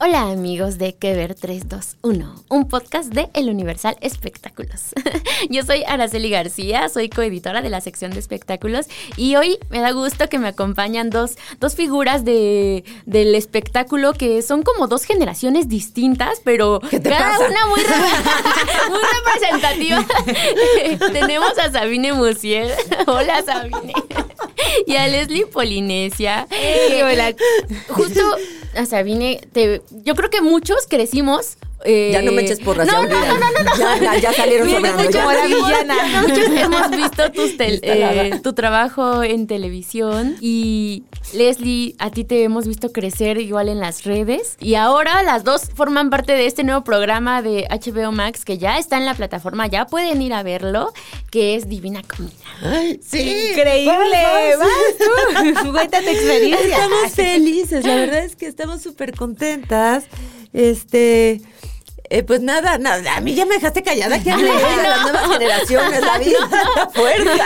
Hola amigos de Que Ver 321, un podcast de El Universal Espectáculos. Yo soy Araceli García, soy coeditora de la sección de espectáculos y hoy me da gusto que me acompañan dos, dos figuras de, del espectáculo que son como dos generaciones distintas, pero cada una muy, muy representativa. Tenemos a Sabine Musier. Hola Sabine. Y a Leslie Polinesia. hola. Justo a Sabine, te, yo creo que muchos crecimos eh, ya no me eches porras. No, no, no, no, no, Ya, ya, salieron sobrando. Mucho, Ya. como la villana. Muchos hemos visto tus tel- eh, tu trabajo en televisión y Leslie, a ti te hemos visto crecer igual en las redes y ahora las dos forman parte de este nuevo programa de HBO Max que ya está en la plataforma, ya pueden ir a verlo, que es Divina Comida. Ay, sí. Increíble. Vas tú. Cuéntate experiencia. Estamos felices, la verdad es que estamos súper contentas. Este. Eh, pues nada, nada, a mí ya me dejaste callada que hablé de las nuevas generaciones, la vida, la fuerza.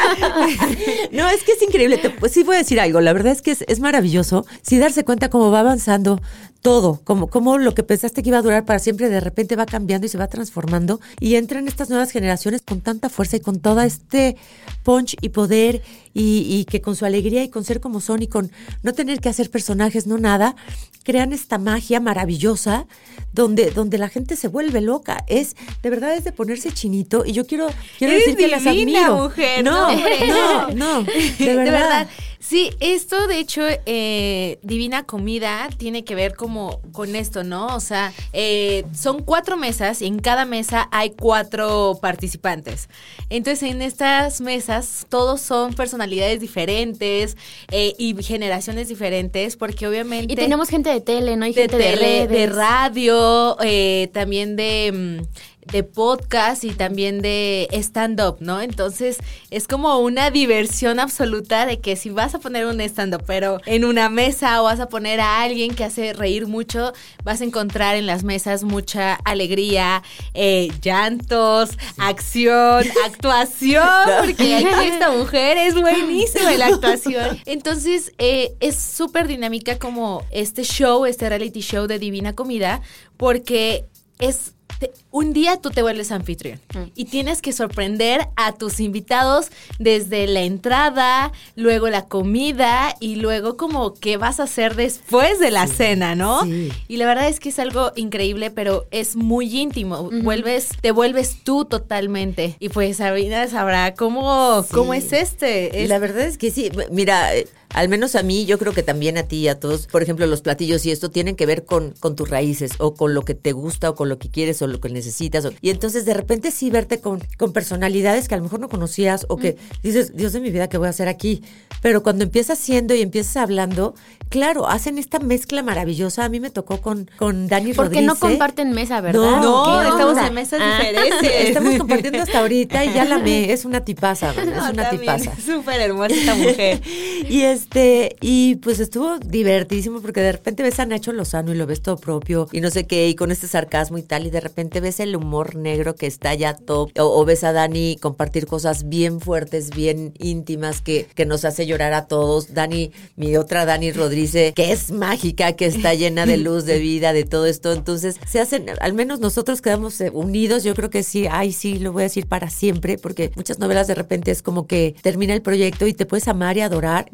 No, es que es increíble. Te- pues sí voy a decir algo. La verdad es que es, es maravilloso sí darse cuenta cómo va avanzando todo, como, como lo que pensaste que iba a durar para siempre, de repente va cambiando y se va transformando y entran estas nuevas generaciones con tanta fuerza y con todo este punch y poder y, y que con su alegría y con ser como son y con no tener que hacer personajes, no nada, crean esta magia maravillosa donde, donde la gente se vuelve loca. Es, de verdad, es de ponerse chinito y yo quiero, quiero Eres decir que las admiro. mujer, no, no, no, no, de verdad. Sí, esto de hecho, eh, Divina Comida tiene que ver como con esto, ¿no? O sea, eh, son cuatro mesas y en cada mesa hay cuatro participantes. Entonces, en estas mesas todos son personalidades diferentes eh, y generaciones diferentes, porque obviamente... Y tenemos gente de tele, ¿no? Hay de gente de, tele, de, redes. radio, eh, también de, mm, de podcast y también de stand-up, ¿no? Entonces es como una diversión absoluta de que si vas a poner un stand-up, pero en una mesa o vas a poner a alguien que hace reír mucho, vas a encontrar en las mesas mucha alegría, eh, llantos, acción, actuación, porque aquí esta mujer es buenísima en la actuación. Entonces eh, es súper dinámica como este show, este reality show de Divina Comida, porque es te- un día tú te vuelves anfitrión y tienes que sorprender a tus invitados desde la entrada, luego la comida y luego como qué vas a hacer después de la cena, ¿no? Sí. Y la verdad es que es algo increíble, pero es muy íntimo. Vuelves, te vuelves tú totalmente. Y pues Sabina sabrá cómo, cómo es este. Es- La verdad es que sí. Mira, eh, al menos a mí, yo creo que también a ti y a todos, por ejemplo, los platillos y esto tienen que ver con, con tus raíces o con lo que te gusta o con lo que quieres o lo que necesitas. o- y entonces de repente sí verte con, con personalidades que a lo mejor no conocías o que dices, Dios de mi vida, ¿qué voy a hacer aquí? Pero cuando empiezas siendo y empiezas hablando, claro, hacen esta mezcla maravillosa. A mí me tocó con, con Dani Porque no Rodríguez. comparten mesa, ¿verdad? no, ¿Qué estamos en mesas Ah. diferentes. Estamos compartiendo hasta ahorita y ya la me, es una tipaza, man, es No, una tipaza. Súper hermosa esta mujer. Y este, y pues estuvo divertidísimo porque de repente ves a Nacho Lozano y lo ves todo propio y no sé qué, y con este sarcasmo y tal, y de repente ves el humor negro que está ya top, o, o ves a Dani compartir cosas bien fuertes, bien íntimas que, que nos hace llorar a todos. Dani, mi otra Dani Rodríguez, que es mágica, que está llena de luz, de vida, de todo esto. Entonces, se hacen, al menos nosotros quedamos eh, unidos, yo creo que sí, ay, sí, lo voy a decir para siempre, porque muchas novelas de repente es como que termina el proyecto y te puedes amar y adorar.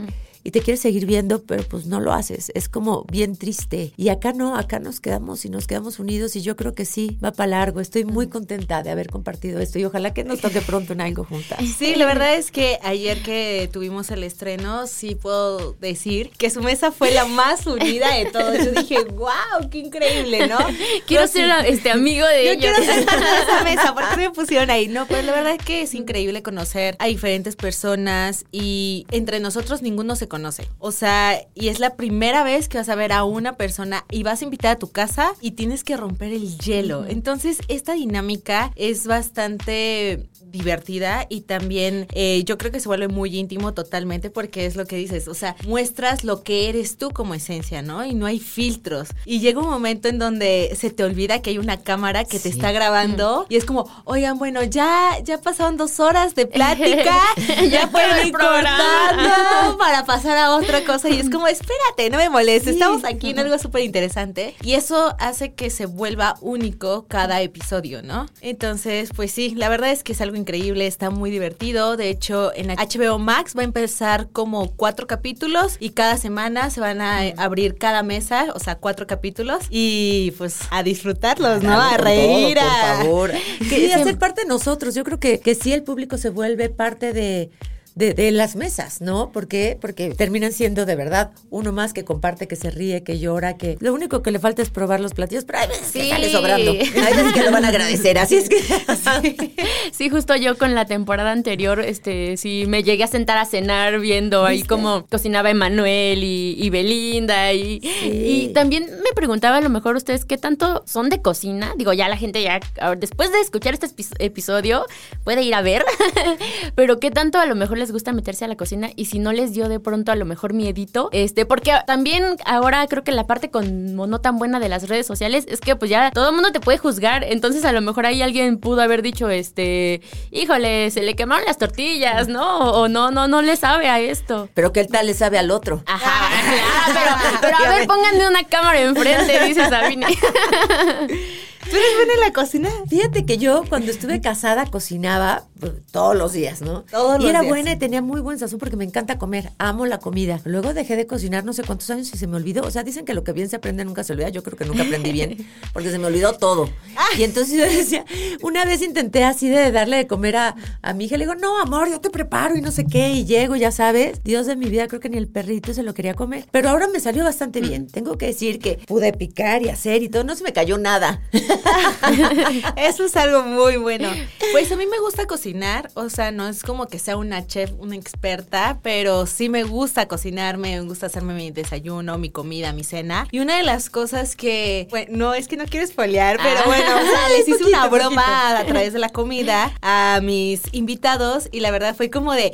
Y te quieres seguir viendo, pero pues no lo haces. Es como bien triste. Y acá no, acá nos quedamos y nos quedamos unidos y yo creo que sí, va para largo. Estoy muy contenta de haber compartido esto y ojalá que nos toque pronto en algo juntas. Sí, la verdad es que ayer que tuvimos el estreno, sí puedo decir que su mesa fue la más unida de todos. Yo dije, wow, qué increíble, ¿no? Quiero ser este amigo de Yo ellos. quiero sentarme en esa mesa, ¿por qué me pusieron ahí? No, pero la verdad es que es increíble conocer a diferentes personas y entre nosotros ninguno se conoce. O sea, y es la primera vez que vas a ver a una persona y vas a invitar a tu casa y tienes que romper el hielo. Entonces, esta dinámica es bastante divertida y también eh, yo creo que se vuelve muy íntimo totalmente porque es lo que dices, o sea, muestras lo que eres tú como esencia, ¿no? Y no hay filtros. Y llega un momento en donde se te olvida que hay una cámara que te está grabando y es como, oigan, bueno, ya, ya pasaron dos horas de plática, ya pueden ir cortando para pasar a otra cosa y es como, espérate, no me molestes, estamos aquí en algo súper interesante y eso hace que se vuelva único cada episodio, ¿no? Entonces, pues sí, la verdad es que es algo increíble, está muy divertido. De hecho, en HBO Max va a empezar como cuatro capítulos y cada semana se van a abrir cada mesa, o sea, cuatro capítulos y pues a disfrutarlos, ¿no? A reír, todo, a... por favor. Que hacer parte de nosotros. Yo creo que, que sí el público se vuelve parte de, de, de las mesas, ¿no? ¿Por qué? Porque terminan siendo de verdad uno más que comparte, que se ríe, que llora, que lo único que le falta es probar los platillos, pero hay veces que Sí. sale sobrando. Hay veces que lo van a agradecer. Así es que. Sí, justo yo con la temporada anterior, este, sí, me llegué a sentar a cenar viendo ahí cómo cocinaba Emanuel y, y Belinda y, y también me preguntaba a lo mejor ustedes qué tanto son de cocina. Digo, ya la gente ya, después de escuchar este epi- episodio, puede ir a ver, pero qué tanto a lo mejor les gusta meterse a la cocina y si no les dio de pronto a lo mejor miedito, este, porque también ahora creo que la parte como no tan buena de las redes sociales es que pues ya todo el mundo te puede juzgar, entonces a lo mejor ahí alguien pudo haber dicho, este, híjole, se le quemaron las tortillas, ¿no? O no, no, no le sabe a esto. Pero qué tal le sabe al otro. Ajá, claro, pero, pero a ver, pónganme una cámara enfrente, dice Sabine. ¿Tú eres buena en la cocina? Fíjate que yo cuando estuve casada cocinaba pues, todos los días, ¿no? Todos y los era días. buena y tenía muy buen sazón porque me encanta comer, amo la comida. Luego dejé de cocinar no sé cuántos años y se me olvidó. O sea, dicen que lo que bien se aprende nunca se olvida. Yo creo que nunca aprendí bien porque se me olvidó todo. Y entonces yo decía, una vez intenté así de darle de comer a, a mi hija. Le digo, no, amor, yo te preparo y no sé qué. Y llego, ya sabes. Dios de mi vida, creo que ni el perrito se lo quería comer. Pero ahora me salió bastante bien. Tengo que decir que pude picar y hacer y todo. No se me cayó nada. Eso es algo muy bueno. Pues a mí me gusta cocinar, o sea, no es como que sea una chef, una experta, pero sí me gusta cocinarme, me gusta hacerme mi desayuno, mi comida, mi cena. Y una de las cosas que, bueno, no es que no quiero spoilear, pero Ah. bueno, o sea, les hice Poquito, una broma poquito. a través de la comida a mis invitados y la verdad fue como de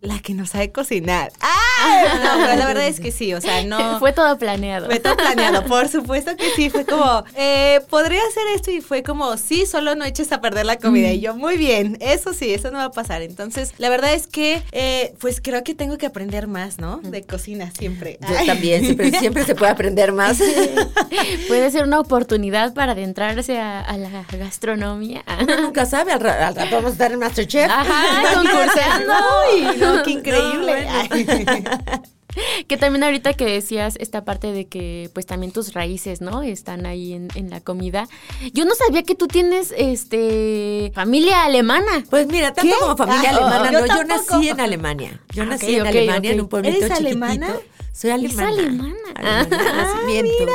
la que no sabe cocinar. ¡Ah! No, pero la verdad es que sí, o sea, no. Fue todo planeado. Fue todo planeado, por supuesto que sí. Fue como, eh, podría hacer esto y fue como, sí, solo no eches a perder la comida. Y yo, muy bien, eso sí, eso no va a pasar. Entonces, la verdad es que, eh, pues creo que tengo que aprender más, ¿no? De cocina siempre. Yo Ay. también, siempre, siempre se puede aprender más. Puede ser una oportunidad para adentrarse a, a la gastronomía. Uno nunca sabe, al rato vamos a estar en Masterchef. Ajá, concursando. No, qué increíble. No. Que también ahorita que decías esta parte de que pues también tus raíces, ¿no? Están ahí en, en la comida. Yo no sabía que tú tienes este familia alemana. Pues mira, tanto ¿Qué? como familia Ah, alemana, yo no, yo nací en Alemania. Yo Ah, nací en Alemania, en un pueblito ¿Eres chiquitito. alemana? Soy alemana. alemana. Alemana de Ah, nacimiento.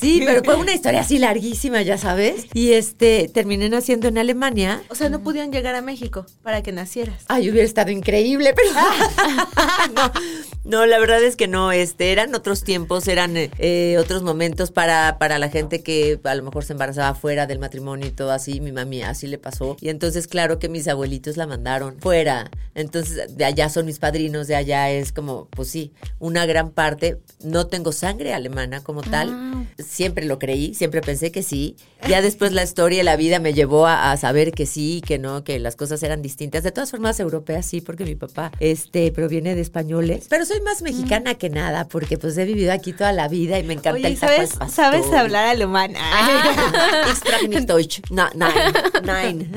Sí, pero fue una historia así larguísima, ya sabes. Y este, terminé naciendo en Alemania. O sea, no pudieron llegar a México para que nacieras. Ay, hubiera estado increíble, pero no, no, la verdad es que no, este, eran otros tiempos, eran eh, otros momentos para, para la gente que a lo mejor se embarazaba fuera del matrimonio y todo así, mi mami así le pasó. Y entonces, claro que mis abuelitos la mandaron fuera. Entonces, de allá son mis padrinos, de allá es como, pues sí, una gran gran parte, no tengo sangre alemana como tal. Ah. Siempre lo creí, siempre pensé que sí. Ya después la historia y la vida me llevó a, a saber que sí, que no, que las cosas eran distintas. De todas formas, europeas sí, porque mi papá este, proviene de españoles. Pero soy más mexicana que nada, porque pues he vivido aquí toda la vida y me encanta Oye, el taco ¿sabes. ¿sabes hablar alemán? Nicht Deutsch. Na, nein, nein.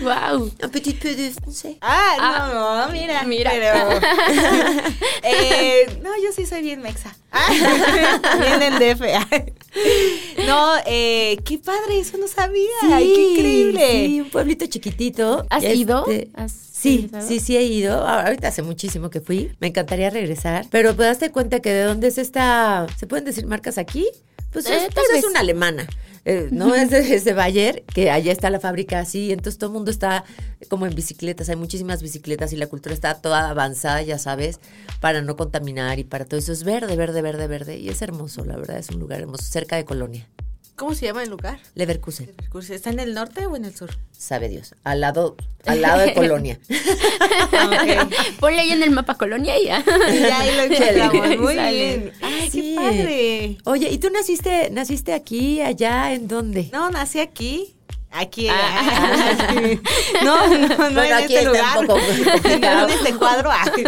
Wow. Un petit peu de français. Ah, no, no, mira, Mira. Pero, eh, no, yo sí soy bien mexa. bien del DF. no, eh, qué padre, eso no sabía. Ay, qué increíble. Sí, un pueblito chiquitito. ¿Has Este, ido? ¿Has Sí, regresado? sí, sí he ido. Ah, Ahorita hace muchísimo que fui. Me encantaría regresar. Pero pues date cuenta que de dónde es esta. ¿Se pueden decir marcas aquí? Pues, Eh, es, tal pues es una alemana. Eh, no es de, es de Bayer, que allá está la fábrica así. Entonces todo el mundo está como en bicicletas. Hay muchísimas bicicletas y la cultura está toda avanzada, ya sabes, para no contaminar y para todo eso. Es verde, verde, verde, verde. Y es hermoso, la verdad. Es un lugar hermoso, cerca de Colonia. ¿Cómo se llama el lugar? Leverkusen, ¿Está en el norte o en el sur? sabe Dios. Al lado, al lado de Colonia. Ponle ahí en el mapa colonia y ya. Y ahí lo encontramos. Muy bien. Ay, Sí. qué padre. Oye, ¿y tú naciste, naciste aquí, allá, en dónde? No, nací aquí. Aquí. Ah. aquí. No, no, no Bueno, en aquí este un lugar. poco en este cuadro. Ay.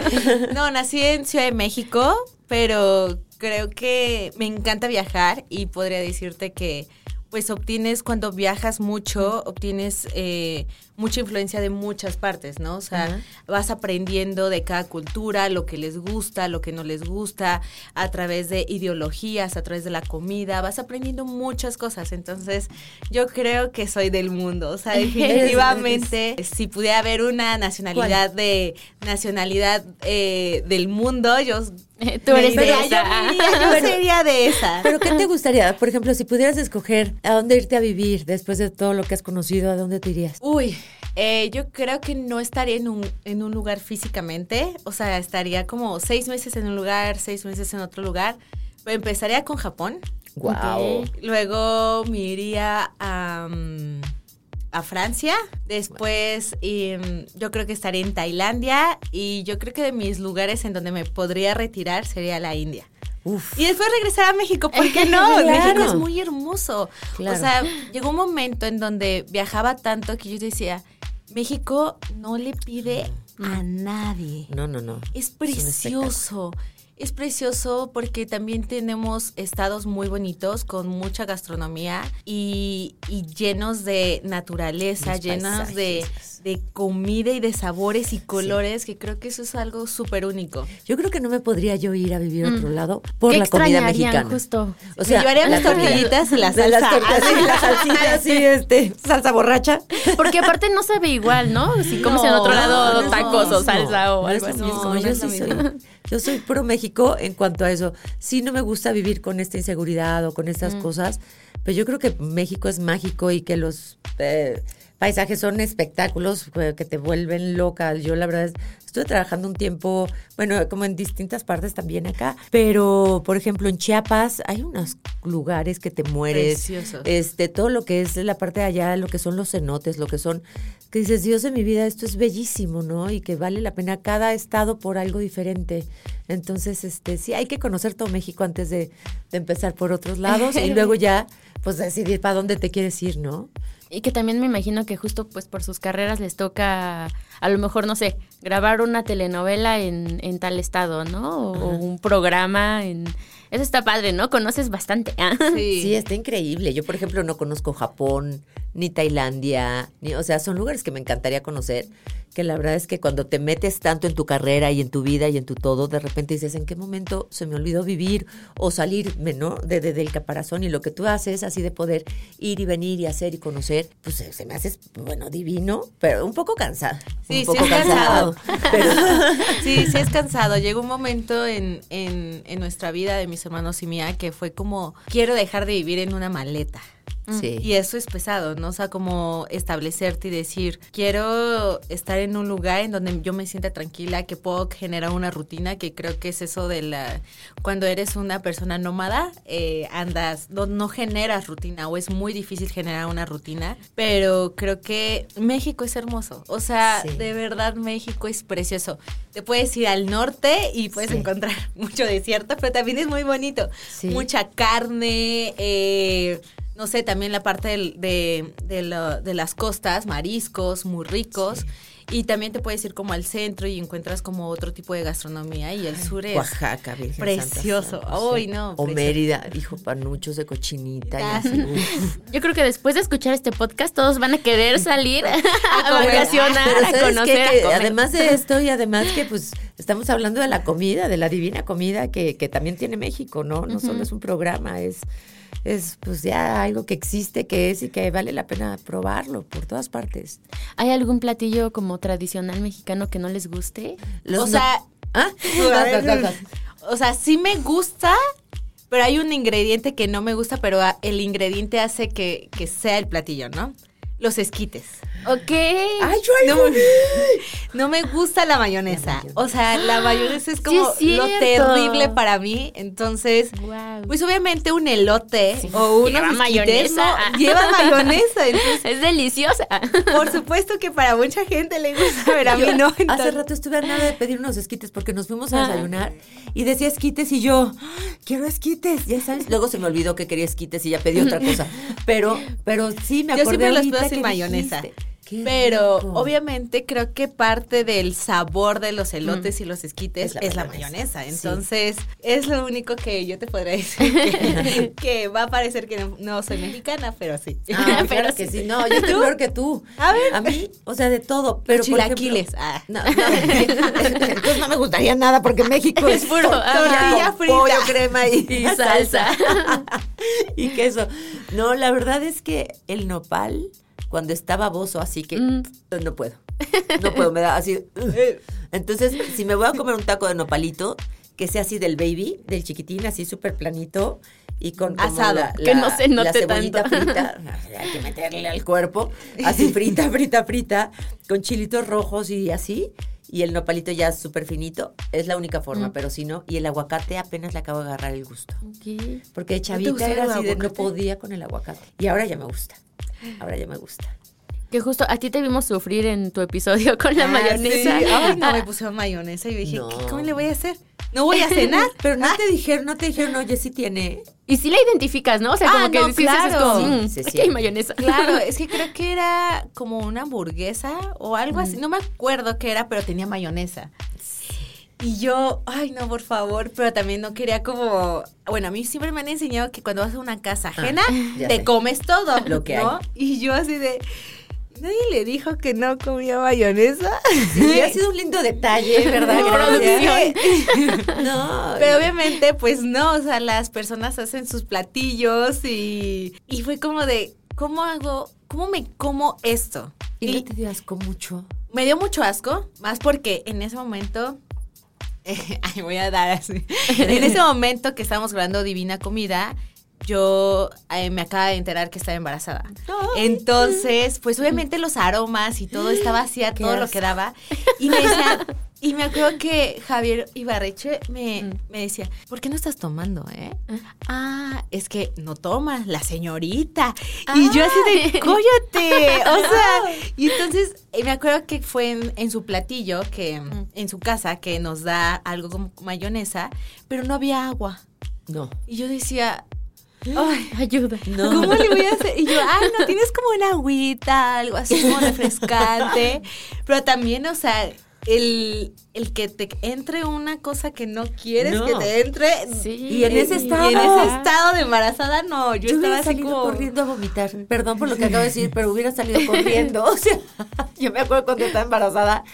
No, nací en Ciudad de México, pero creo que me encanta viajar y podría decirte que pues obtienes cuando viajas mucho, obtienes eh, mucha influencia de muchas partes, ¿no? O sea, vas aprendiendo de cada cultura, lo que les gusta, lo que no les gusta, a través de ideologías, a través de la comida, vas aprendiendo muchas cosas. Entonces, yo creo que soy del mundo. O sea, definitivamente, si pudiera haber una nacionalidad de nacionalidad eh, del mundo, yo Tú eres de esa. Yo, sería de esa. Pero ¿qué te gustaría? Por ejemplo, si pudieras escoger a dónde irte a vivir después de todo lo que has conocido, ¿a dónde te irías? Uy, eh, yo creo que no estaría en un, en un lugar físicamente, o sea, estaría como seis meses en un lugar, seis meses en otro lugar. Pero empezaría con Japón, Guau. Ok. luego me iría a, mm, a Francia, después mm, yo creo que estaría en Tailandia y yo creo que de mis lugares en donde me podría retirar sería la India. Uf. Y después regresar a México, ¿por qué no? Claro. México es muy hermoso. Claro. O sea, llegó un momento en donde viajaba tanto que yo decía, México no le pide a nadie. No, no, no. Es precioso. Es precioso porque también tenemos estados muy bonitos con mucha gastronomía y, y llenos de naturaleza, Los llenos paisajes. de comida y de sabores y colores, que creo que eso es algo súper único. Yo creo que no me podría yo ir a vivir a otro lado por ¿Qué la comida mexicana. justo? O sea, Me llevaría la las tortillitas y la de las salsa. tortas y la salsita así, este, salsa borracha. Porque aparte no sabe igual, ¿no? Si comes en otro lado no, tacos no, o salsa o algo así. yo sí soy, yo soy pro México en cuanto a eso. Sí no me gusta vivir con esta inseguridad o con estas cosas, pero yo creo que México es mágico y que los eh, paisajes son espectáculos eh, que te vuelven loca. Yo la verdad es, estuve trabajando un tiempo, bueno, como en distintas partes también acá, pero por ejemplo en Chiapas hay unos lugares que te mueres. Preciosos. Este, todo lo que es la parte de allá, lo que son los cenotes, lo que son, que dices, Dios de mi vida, esto es bellísimo, ¿no? Y que vale la pena cada estado por algo diferente. Entonces, este, sí, hay que conocer todo México antes de, de empezar por otros lados y luego ya, pues decidir para dónde te quieres ir, ¿no? Y que también me imagino que justo pues por sus carreras les toca, a lo mejor, no sé, grabar una telenovela en, en tal estado, ¿no? O, o un programa en... Eso está padre, ¿no? Conoces bastante. ¿ah? Sí. está increíble. Yo, por ejemplo, no conozco Japón, ni Tailandia, ni, o sea, son lugares que me encantaría conocer, que la verdad es que cuando te metes tanto en tu carrera y en tu vida y en tu todo, de repente dices, ¿en qué momento se me olvidó vivir o salirme, ¿no? De, de- del caparazón y lo que tú haces así de poder ir y venir y hacer y conocer, pues se, se me hace, bueno, divino, pero un poco cansada. Sí, un sí es cansado. Pero, Sí, sí es cansado. Llegó un momento en, en, en nuestra vida de mis hermanos y mía que fue como, quiero dejar de vivir en una maleta. Sí. Y eso es pesado, ¿no? O sea, como establecerte y decir, quiero estar en un lugar en donde yo me sienta tranquila, que puedo generar una rutina, que creo que es eso de la... Cuando eres una persona nómada, eh, andas, no, no generas rutina o es muy difícil generar una rutina, pero creo que México es hermoso. O sea, Sí. de verdad México es precioso. Te puedes ir al norte y puedes Sí. encontrar mucho desierto, pero también es muy bonito. Sí. Mucha carne, eh, no sé, también la parte del- de, de, lo- de las costas, mariscos muy ricos. Y también te puedes ir como al centro y encuentras como otro tipo de gastronomía y el sur es... Oaxaca, Virgen precioso. Santa, Uy, no, O precioso. Mérida, dijo panuchos de cochinita y Ah. así. Yo creo que después de escuchar este podcast todos van a querer salir a, comer. vacacionar, Pero a ¿sabes conocer, a comer. además de esto y además que pues estamos hablando de la comida, de la divina comida que, que también tiene México, ¿no? No solo es un programa, es, es pues ya algo que existe, que es y que vale la pena probarlo por todas partes. ¿Hay algún platillo como tradicional mexicano que no les guste? Los o no- sea, ¿Ah? o sea, sí me gusta, pero hay un ingrediente que no me gusta, pero ah, el ingrediente hace que, que sea el platillo, ¿no? Los esquites. Ok. Ay, yo No, no me gusta la mayonesa. O sea, la mayonesa es Sí, como es lo terrible para mí. Entonces, pues obviamente un elote o unos Lleva mayonesa. ¿no? lleva mayonesa. Entonces, es deliciosa. por supuesto que para mucha gente le gusta, pero a mí no. Hace rato estuve a nada de pedir unos esquites porque nos fuimos a desayunar y decía esquites y yo, "Ah, quiero esquites, ya sabes. Luego se me olvidó que quería esquites y ya pedí otra cosa. Pero, pero sí me Yo acordé siempre los pido sin mayonesa. dijiste. Qué Pero rico. obviamente creo que parte del sabor de los elotes y los esquites Es es la mayonesa, sí. Entonces, es lo único que yo te podría decir que, que va a parecer que no, no soy mexicana, pero sí. Ah, Pero que sí. sí, no, yo estoy peor que tú. A ver. A mí, o sea, de todo, pero por ejemplo- Chilaquiles. ah. No, no, entonces no me gustaría nada porque México es puro, tortilla frita. pollo, crema y, Y salsa. y queso. No, la verdad es que el nopal, cuando está baboso, así que Mm. no puedo. No puedo, me da así. Entonces, si me voy a comer un taco de nopalito, que sea así del baby, del chiquitín, así súper planito y con Asado, la- que la- no se la note cebollita tanto. frita, hay que meterle al cuerpo, así frita, frita, frita, con chilitos rojos y así, y el nopalito ya súper finito, es la única Mm. forma, pero si no, y el aguacate apenas le acabo de agarrar el gusto. Porque de chavita era así de no podía con el aguacate. Y ahora ya me gusta. Ahora ya me gusta. Que justo a ti te vimos sufrir en tu episodio con la Ah, mayonesa. sí. Ay, no, me pusieron mayonesa y dije, No. ¿qué- ¿cómo le voy a hacer? No voy a cenar. Pero no te dijeron, no te dijeron, oye, sí tiene. Y sí la identificas, ¿no? O sea, Ah, como que no, sí dices, es claro. como, mm, Sí, sí, aquí sí. hay mayonesa. Claro, es que creo que era como una hamburguesa o algo así. No me acuerdo qué era, pero tenía mayonesa. Y yo, ay, no, por favor, pero también no quería como. Bueno, a mí siempre me han enseñado que cuando vas a una casa ajena, ya te sé. comes todo. Lo que ¿no? Y yo así de. Nadie le dijo que no comía mayonesa. Sí, ha sido un lindo detalle, ¿verdad? No. No. Pero obviamente, pues no, o sea, las personas hacen sus platillos y, y fue como de, ¿cómo hago, cómo me como esto? ¿Y Y no te dio asco mucho? me dio mucho asco, más porque en ese momento, ay, voy a dar así, en ese momento que estábamos grabando Divina Comida, yo eh, me acaba de enterar que estaba embarazada. Entonces, pues obviamente los aromas y todo estaba así a todo lo que daba. Y me decían, y me acuerdo que Javier Ibarreche me, Mm. me decía, ¿por qué no estás tomando, eh? Ah, es que no tomas, la señorita. Y yo así de, ¡cóllate! O sea, y entonces eh, me acuerdo que fue en, en su platillo, que Mm. en su casa, que nos da algo como mayonesa, pero no había agua. No. Y yo decía, ay, Ayuda. No. ¿Cómo le voy a hacer? Y yo, ay, no, tienes como una agüita, algo así como refrescante. Pero también, o sea, el, el que te entre una cosa que no quieres No. que te entre. Sí. Y en ese estado. Y en ese estado de embarazada, no, yo, Yo, estaba así como. corriendo a vomitar. Perdón por lo que acabo de decir, pero hubiera salido corriendo. O sea, yo me acuerdo cuando estaba embarazada.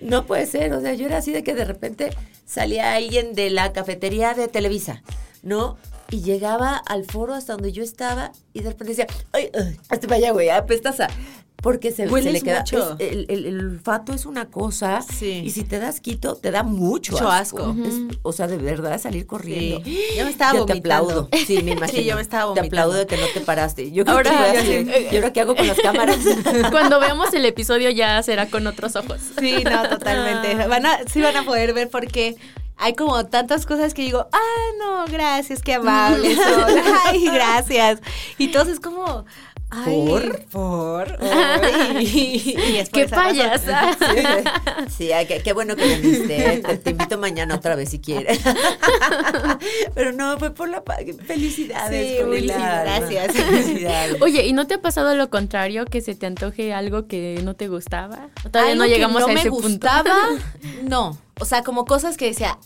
No puede ser. O sea, yo era así de que de repente salía alguien de la cafetería de Televisa, ¿no? Y llegaba al foro hasta donde yo estaba y de repente decía, ay, ay hazte para allá, güey, apestasa. porque se, le queda. mucho. es- el, el- el olfato es una cosa. Sí. Y si te das quito, te da mucho, Mucho asco. asco. Es- o sea, de verdad, salir corriendo. Sí. Yo me estaba Yo te vomitando. aplaudo. Sí, me imagino. Sí, yo me estaba Te vomitando. aplaudo de que no te paraste. Yo creo Ahora, que fue ya así. sé. ¿Y ahora qué hago con las cámaras? Cuando veamos el episodio ya será con otros ojos. Sí, no, totalmente. Van a, sí van a poder ver porque hay como tantas cosas que digo, ah, no, gracias, qué amables son. Ay, gracias. Y entonces como, ay, ¿Por? por, ay. Y es por ¡Qué payasa! Sí, qué, qué bueno que viniste. Te, te invito mañana otra vez si quieres. Pero no, fue por la felicidades. Sí, alma. gracias. Felicidades. Oye, ¿y no te ha pasado lo contrario, que se te antoje algo que no te gustaba? ¿O Todavía Algo no que llegamos no a me ese punto. gustaba, no. O sea, como cosas que decía,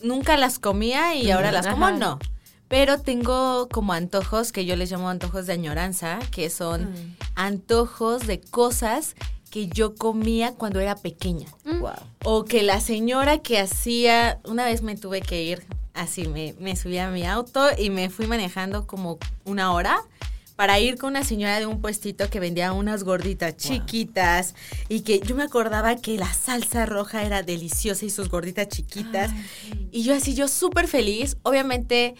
nunca las comía y ahora las como, no. Pero tengo como antojos que yo les llamo antojos de añoranza, que son Mm. antojos de cosas que yo comía cuando era pequeña. Wow. O que la señora que hacía, una vez me tuve que ir así, me, me subí a mi auto y me fui manejando como una hora para ir con una señora de un puestito que vendía unas gorditas chiquitas y que yo me acordaba que la salsa roja era deliciosa y sus gorditas chiquitas. Y yo así, yo súper feliz, obviamente...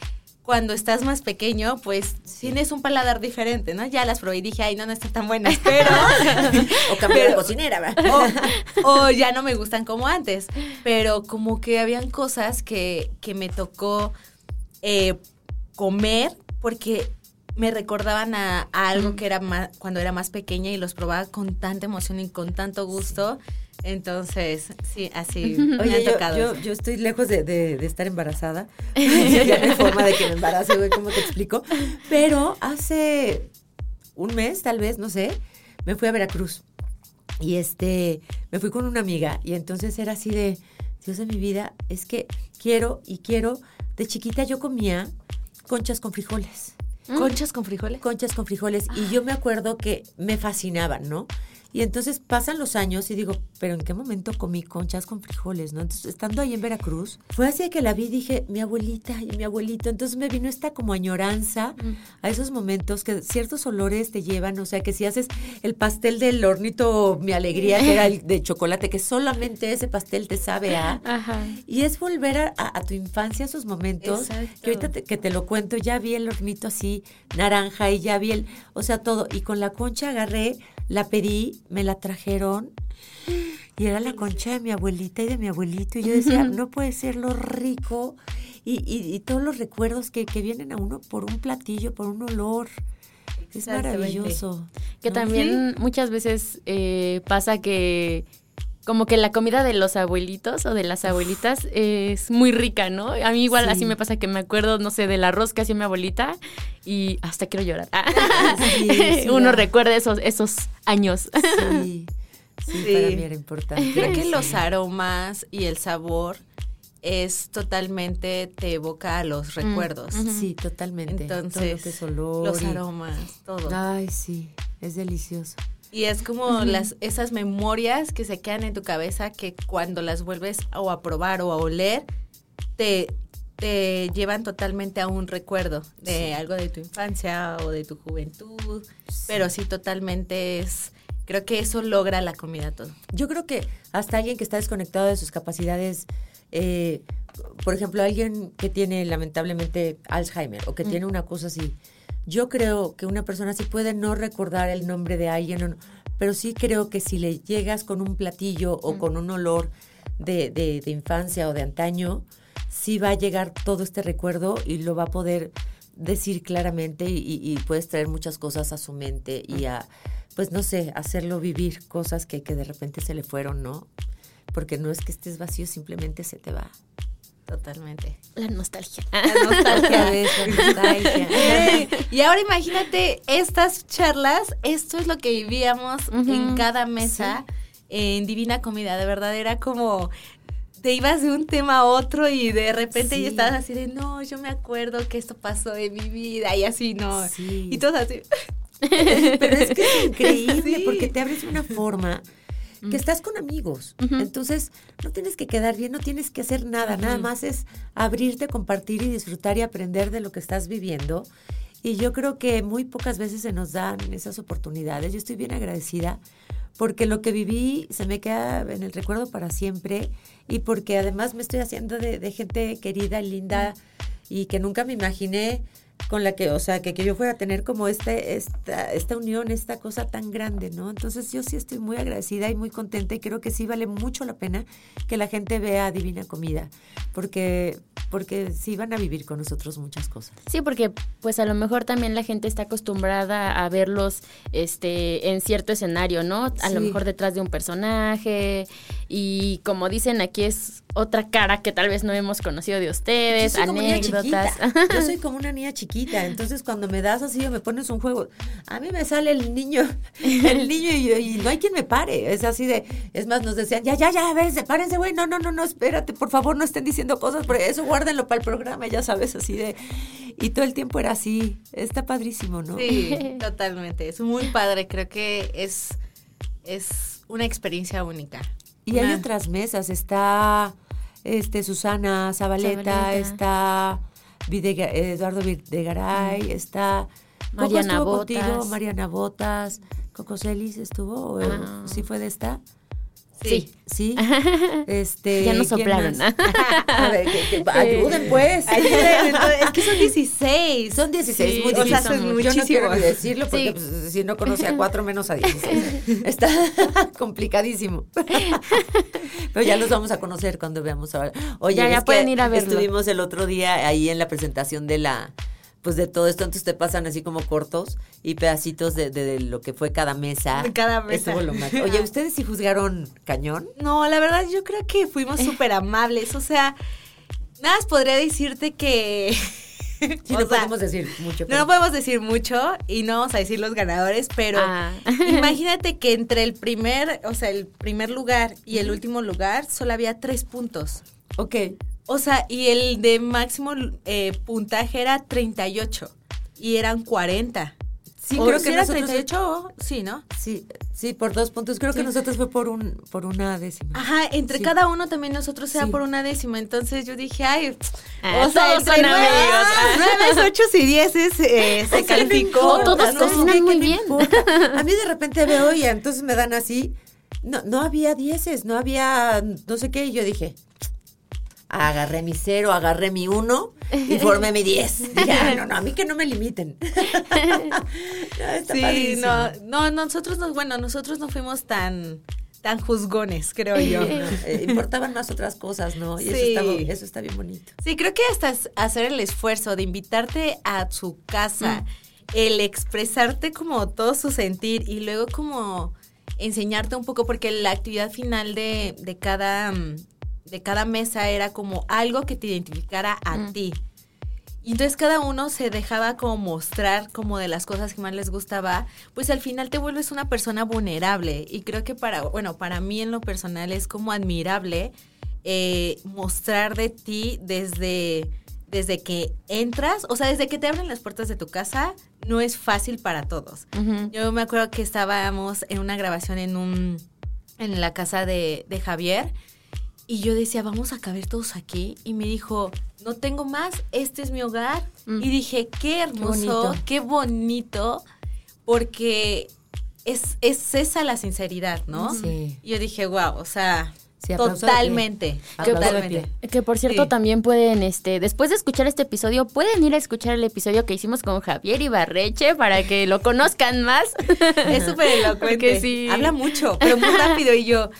Cuando estás más pequeño, pues tienes un paladar diferente, ¿no? Ya las probé y dije, ay, no, no están tan buenas, pero O cambiar de cocinera, ¿verdad? o, o ya no me gustan como antes. Pero como que habían cosas que, que me tocó eh, comer porque me recordaban a, a algo que era más, cuando era más pequeña y los probaba con tanta emoción y con tanto gusto. Entonces, sí, así me Oye, han yo, tocado. yo, yo estoy lejos de, de- de estar embarazada. ya no hay forma de que me embarace, güey, ¿cómo te explico? Pero hace un mes, tal vez, no sé, me fui a Veracruz. Y este, me fui con una amiga y entonces era así de, Dios de mi vida, es que quiero y quiero. De chiquita yo comía conchas con frijoles. ¿Conchas con frijoles? Conchas con frijoles. Y yo me acuerdo que me fascinaban, ¿no? Y entonces pasan los años y digo, pero ¿en qué momento comí conchas con frijoles, no? Entonces, estando ahí en Veracruz, fue así que la vi y dije, mi abuelita y mi abuelito. Entonces me vino esta como añoranza a esos momentos que ciertos olores te llevan, o sea, que si haces el pastel del hornito, mi alegría, que era el de chocolate, que solamente ese pastel te sabe a... Ajá. Y es volver a, tu infancia, esos momentos, Exacto. que ahorita te, que te lo cuento, ya vi el hornito así, naranja, y ya vi el, o sea, todo. Y con la concha agarré, la pedí, me la trajeron, y era la concha de mi abuelita y de mi abuelito. Y yo decía, no puede ser lo rico, y, y- y todos los recuerdos que, que vienen a uno por un platillo, por un olor. Es maravilloso. Que ¿no? también muchas veces eh, pasa que como que la comida de los abuelitos o de las abuelitas es muy rica, ¿no? A mí igual Sí. así me pasa que me acuerdo, no sé, del arroz que hacía mi abuelita y hasta quiero llorar. Sí, sí, Uno da. recuerda esos, esos años. Sí, sí, Sí. para mí era importante. Creo que Sí. los aromas y el sabor es totalmente, te evoca a los recuerdos. Sí, totalmente. Todo lo Entonces, que es olor los y- aromas, todo. Ay, sí, es delicioso. Y es como las esas memorias que se quedan en tu cabeza que cuando las vuelves o a probar o a oler, te, te llevan totalmente a un recuerdo de algo de tu infancia o de tu juventud. Pero sí, totalmente es... Creo que eso logra la comida todo. Yo creo que hasta alguien que está desconectado de sus capacidades, eh, por ejemplo, alguien que tiene lamentablemente Alzheimer o que tiene una cosa así, yo creo que una persona así puede no recordar el nombre de alguien, o no, pero sí creo que si le llegas con un platillo o con un olor de, de- de infancia o de antaño, sí va a llegar todo este recuerdo y lo va a poder decir claramente y, y- y puedes traer muchas cosas a su mente y a, pues no sé, hacerlo vivir cosas que, que de repente se le fueron, ¿no? Porque no es que estés vacío, simplemente se te va. Totalmente. La nostalgia. La nostalgia. Vez, la nostalgia. Y ahora imagínate estas charlas, esto es lo que vivíamos en cada mesa en Divina Comida, de verdad era como te ibas de un tema a otro y de repente Sí. ya estabas así de no, yo me acuerdo que esto pasó en mi vida y así no. Sí. Y todos así. Pero es que es increíble Sí. porque te abres de una forma que estás con amigos. Entonces, no tienes que quedar bien, no tienes que hacer nada, nada más es abrirte, compartir y disfrutar y aprender de lo que estás viviendo. Y yo creo que muy pocas veces se nos dan esas oportunidades. Yo estoy bien agradecida porque lo que viví se me queda en el recuerdo para siempre y porque además me estoy haciendo de, de gente querida, linda y que nunca me imaginé con la que, o sea, que, que yo fuera a tener como este, esta, esta unión, esta cosa tan grande, ¿no? Entonces yo sí estoy muy agradecida y muy contenta y creo que sí vale mucho la pena que la gente vea Divina Comida, porque, porque sí van a vivir con nosotros muchas cosas. Sí, porque pues a lo mejor también la gente está acostumbrada a verlos este en cierto escenario, ¿no? A lo mejor detrás de un personaje y como dicen aquí es otra cara que tal vez no hemos conocido de ustedes, Yo soy como niña anécdotas. Yo soy como una niña chiquita, entonces cuando me das así o me pones un juego, a mí me sale el niño, el niño y, y no hay quien me pare. Es así de, es más, nos decían, ya, ya, ya, a ver, sepárense, güey, no, no, no, no, espérate, por favor, no estén diciendo cosas, porque eso guárdenlo para el programa, ya sabes, así de. Y todo el tiempo era así. Está padrísimo, ¿no? Sí, totalmente. Es muy padre. Creo que es, es una experiencia única. Y hay otras mesas, está este Susana Zabaleta, Zabaleta. está Videga- Eduardo Videgaray, está Mariana estuvo contigo, Botas. Mariana Botas, Coco Celis estuvo, o Ah. sí fue de esta, Sí. sí, este, Ya nos ¿quién soplaron. A ver, que- que- ayuden pues. Ayuden, entonces, es que son 16. Son 16, Sí, muy o sea, difícil. son Yo no quiero ni decirlo porque Sí. pues, si no conoce a cuatro menos a 16. Está complicadísimo. Pero ya los vamos a conocer cuando veamos ahora. Oye, Ya, ya es pueden ir a verlo. Estuvimos el otro día ahí en la presentación de la pues de todo esto, entonces te pasan así como cortos y pedacitos de, de- de lo que fue cada mesa. De cada mesa. Estuvo lo más- Oye, ¿ustedes sí juzgaron cañón? No, la verdad yo creo que fuimos súper amables. O sea, nada más podría decirte que... Sí, no sea, podemos decir mucho. No, pero- no podemos decir mucho y no vamos a decir los ganadores, pero Ah. imagínate que entre el primer, o sea, el primer lugar y el último lugar solo había tres puntos. Ok. O sea, y el de máximo eh, puntaje era 38 y eran 40. Sí, O creo que era nosotros- 38, sí, ¿no? Sí, sí, por dos puntos. Creo que nosotros fue por un por una décima. Ajá, entre Sí. cada uno también nosotros era Sí. por una décima. Entonces yo dije, ay, Ah, o sea, entre son nueve- amigos. Nueves, ochos y dieces eh, se O sea, no calificó. importa, Todos ¿no? cocinan muy bien. importa. A mí de repente veo y entonces me dan así. No, no había dieces, no había no sé qué. Y yo dije, agarré mi cero, agarré mi uno y formé mi diez. Dije, "Ah, no, no, a mí que no me limiten. No, está Sí, padrísimo. no, no, nosotros no, bueno, nosotros no fuimos tan, tan juzgones, creo yo. Eh, importaban más otras cosas, ¿no? Y Sí. eso, está, eso está bien bonito. Sí, creo que hasta hacer el esfuerzo de invitarte a su casa, el expresarte como todo su sentir y luego como enseñarte un poco, porque la actividad final de, de cada, mm, de cada mesa era como algo que te identificara a Mm. ti. Y entonces cada uno se dejaba como mostrar como de las cosas que más les gustaba, pues al final te vuelves una persona vulnerable. Y creo que para, bueno, para mí en lo personal es como admirable eh, mostrar de ti desde, desde que entras, o sea, desde que te abren las puertas de tu casa, no es fácil para todos. Yo me acuerdo que estábamos en una grabación en un en la casa de, de Javier y yo decía, vamos a caber todos aquí. Y me dijo, no tengo más, este es mi hogar. Mm. Y dije, qué hermoso, bonito. qué bonito, porque es, es esa la sinceridad, ¿no? Sí. Y yo dije, wow, o sea, Sí, totalmente, de totalmente. Que por cierto Sí. también pueden, este, después de escuchar este episodio, pueden ir a escuchar el episodio que hicimos con Javier Ibarreche para que lo conozcan más. Es súper elocuente. Sí. Habla mucho, pero muy rápido. Y yo,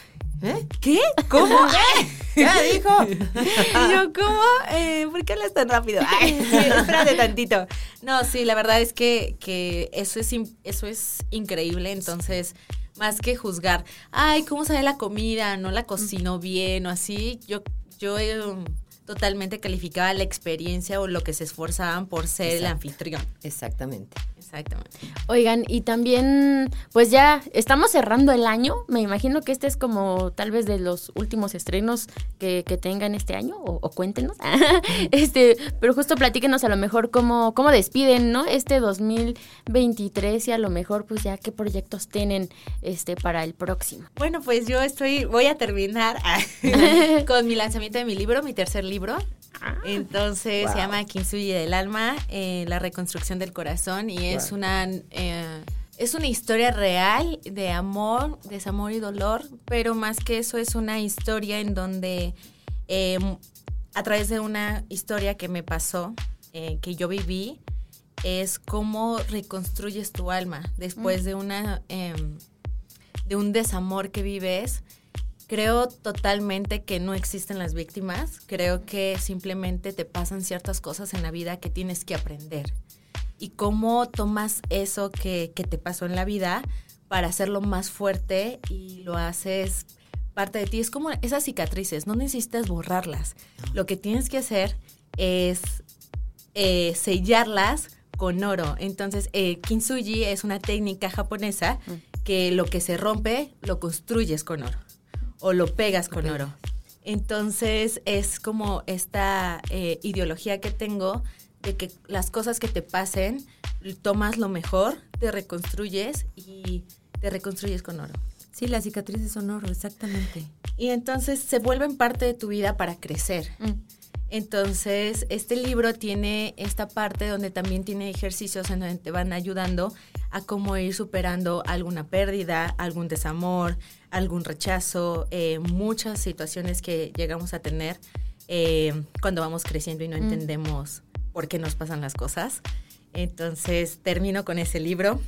¿Eh? ¿qué? ¿Cómo? ¿Ya dijo? Y yo, ¿cómo? Eh, ¿Por qué hablas tan rápido? Ay, sí, espérate tantito. No, sí, la verdad es que, que eso, es, eso es increíble. Entonces, más que juzgar, ay, ¿cómo sabe la comida? ¿No la cocinó bien o así? Yo, yo eh, totalmente calificaba la experiencia o lo que se esforzaban por ser el anfitrión. Exactamente. Exactamente. Oigan, y también, pues ya estamos cerrando el año. Me imagino que este es como tal vez de los últimos estrenos que, que tengan este año, o, o cuéntenos. este, pero justo platíquenos a lo mejor cómo, cómo despiden, ¿no? Este 2023 y a lo mejor, pues ya qué proyectos tienen este para el próximo. Bueno, pues yo estoy, voy a terminar con mi lanzamiento de mi libro, mi tercer libro. Entonces se llama Kintsugi del alma, eh, la reconstrucción del corazón y es una eh, es una historia real de amor, desamor y dolor, pero más que eso es una historia en donde em, a través de una historia que me pasó, eh, que yo viví, es cómo reconstruyes tu alma después de una em, de un desamor que vives. Creo totalmente que no existen las víctimas. Creo que simplemente te pasan ciertas cosas en la vida que tienes que aprender. Y cómo tomas eso que, que te pasó en la vida para hacerlo más fuerte y lo haces parte de ti. Es como esas cicatrices, no necesitas borrarlas. Lo que tienes que hacer es eh, sellarlas con oro. Entonces, eh, kintsugi es una técnica japonesa mm. que lo que se rompe lo construyes con oro o lo pegas con oro. Entonces, es como esta eh, ideología que tengo de que las cosas que te pasen, tomas lo mejor, te reconstruyes y te reconstruyes con oro. Sí, las cicatrices son oro, exactamente. Y entonces se vuelven parte de tu vida para crecer. Mm. Entonces, este libro tiene esta parte donde también tiene ejercicios en donde te van ayudando a cómo ir superando alguna pérdida, algún desamor, algún rechazo, eh, muchas situaciones que llegamos a tener eh, cuando vamos creciendo y no mm. entendemos por qué nos pasan las cosas. Entonces, termino con ese libro.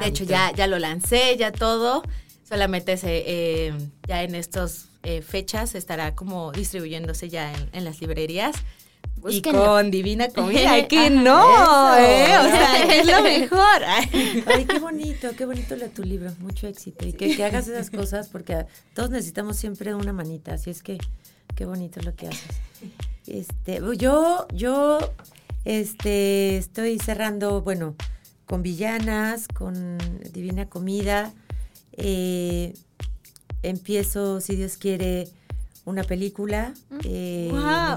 de hecho, ya, ya lo lancé, ya todo. Solamente se, eh, ya en estos eh, fechas estará como distribuyéndose ya en, las librerías. Y con Divina Comida, que no, ¿eh? O sea, es lo mejor. Ay, qué bonito, qué bonito leer tu libro, mucho éxito. Y que, hagas esas cosas porque todos necesitamos siempre una manita, así es que qué bonito lo que haces. Este, yo, yo, este, estoy cerrando, bueno, con Villanas, con Divina Comida. Eh, empiezo, si Dios quiere, una película. Eh,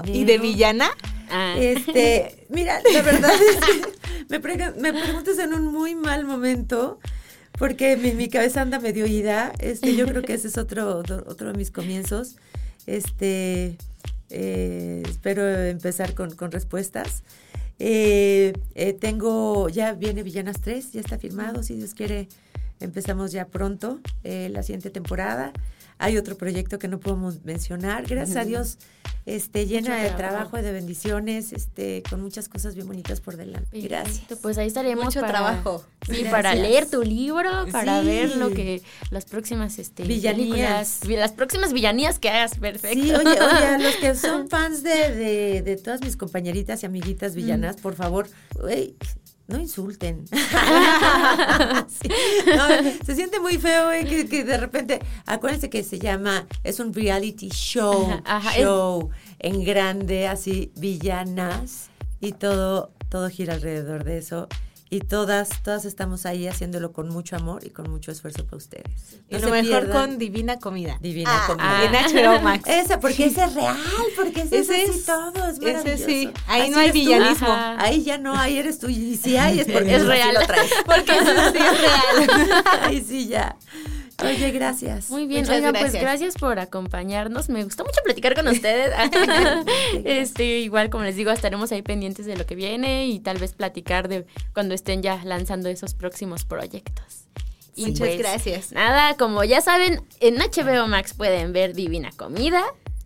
¿Y de villana? Ah. Este, mira, la verdad es que me, preguntas en un muy mal momento porque mi, cabeza anda medio ida. Este, yo creo que ese es otro, otro de mis comienzos. Este, eh, espero empezar con, respuestas. Eh, tengo, ya viene Villanas 3, ya está firmado, si Dios quiere Empezamos ya pronto eh, la siguiente temporada. Hay otro proyecto que no podemos mencionar. Gracias a Dios, este, llena de trabajo. y de bendiciones, este, con muchas cosas bien bonitas por delante. Gracias. Pues ahí estaremos Mucho para, trabajo. Sí, para leer tu libro, para ver lo que las próximas este, villanías, las próximas villanías que hagas, perfecto. Sí, oye, oye, a los que son fans de, de, todas mis compañeritas y amiguitas villanas, por favor, no insulten. se siente muy feo eh, que, de repente, acuérdense que se llama, es un reality show, show en grande, así, villanas, y todo, todo gira alrededor de eso y todas, todas estamos ahí haciéndolo con mucho amor y con mucho esfuerzo para ustedes. y lo mejor con Divina Comida. Divina ah, Comida. en HBO Max. Esa, porque ese es real, porque ese, ese es todo, es maravilloso. Ese sí, ahí no hay villanismo. Ahí ya no, ahí eres tú y si hay es porque es real. Lo traes. porque eso sí es real. ahí sí ya. Oye, gracias. Muy bien, oiga, pues gracias por acompañarnos. Me gustó mucho platicar con ustedes. este, igual, como les digo, estaremos ahí pendientes de lo que viene y tal vez platicar de cuando estén ya lanzando esos próximos proyectos. Muchas pues, gracias. Nada, como ya saben, en HBO Max pueden ver Divina Comida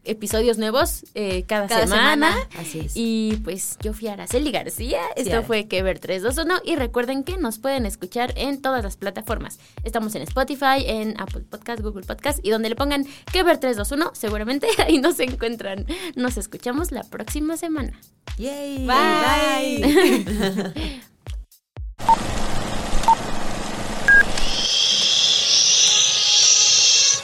episodios nuevos eh, cada, semana. Así es. Y pues yo fui Araceli García. Esto fue Kever 321. Y recuerden que nos pueden escuchar en todas las plataformas. Estamos en Spotify, en Apple Podcast, Google Podcast y donde le pongan Kever 321, seguramente ahí nos encuentran. Nos escuchamos la próxima semana. Yay. Bye. Bye.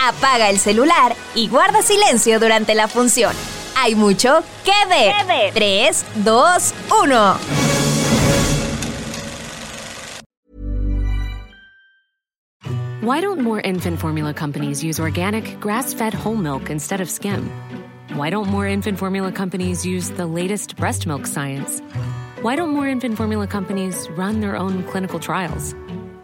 apaga el celular y guarda silencio durante la función. Hay mucho que ver. 3, 2, 1. Why don't more infant formula companies use organic, grass fed whole milk instead of skim? Why don't more infant formula companies use the latest breast milk science? Why don't more infant formula companies run their own clinical trials?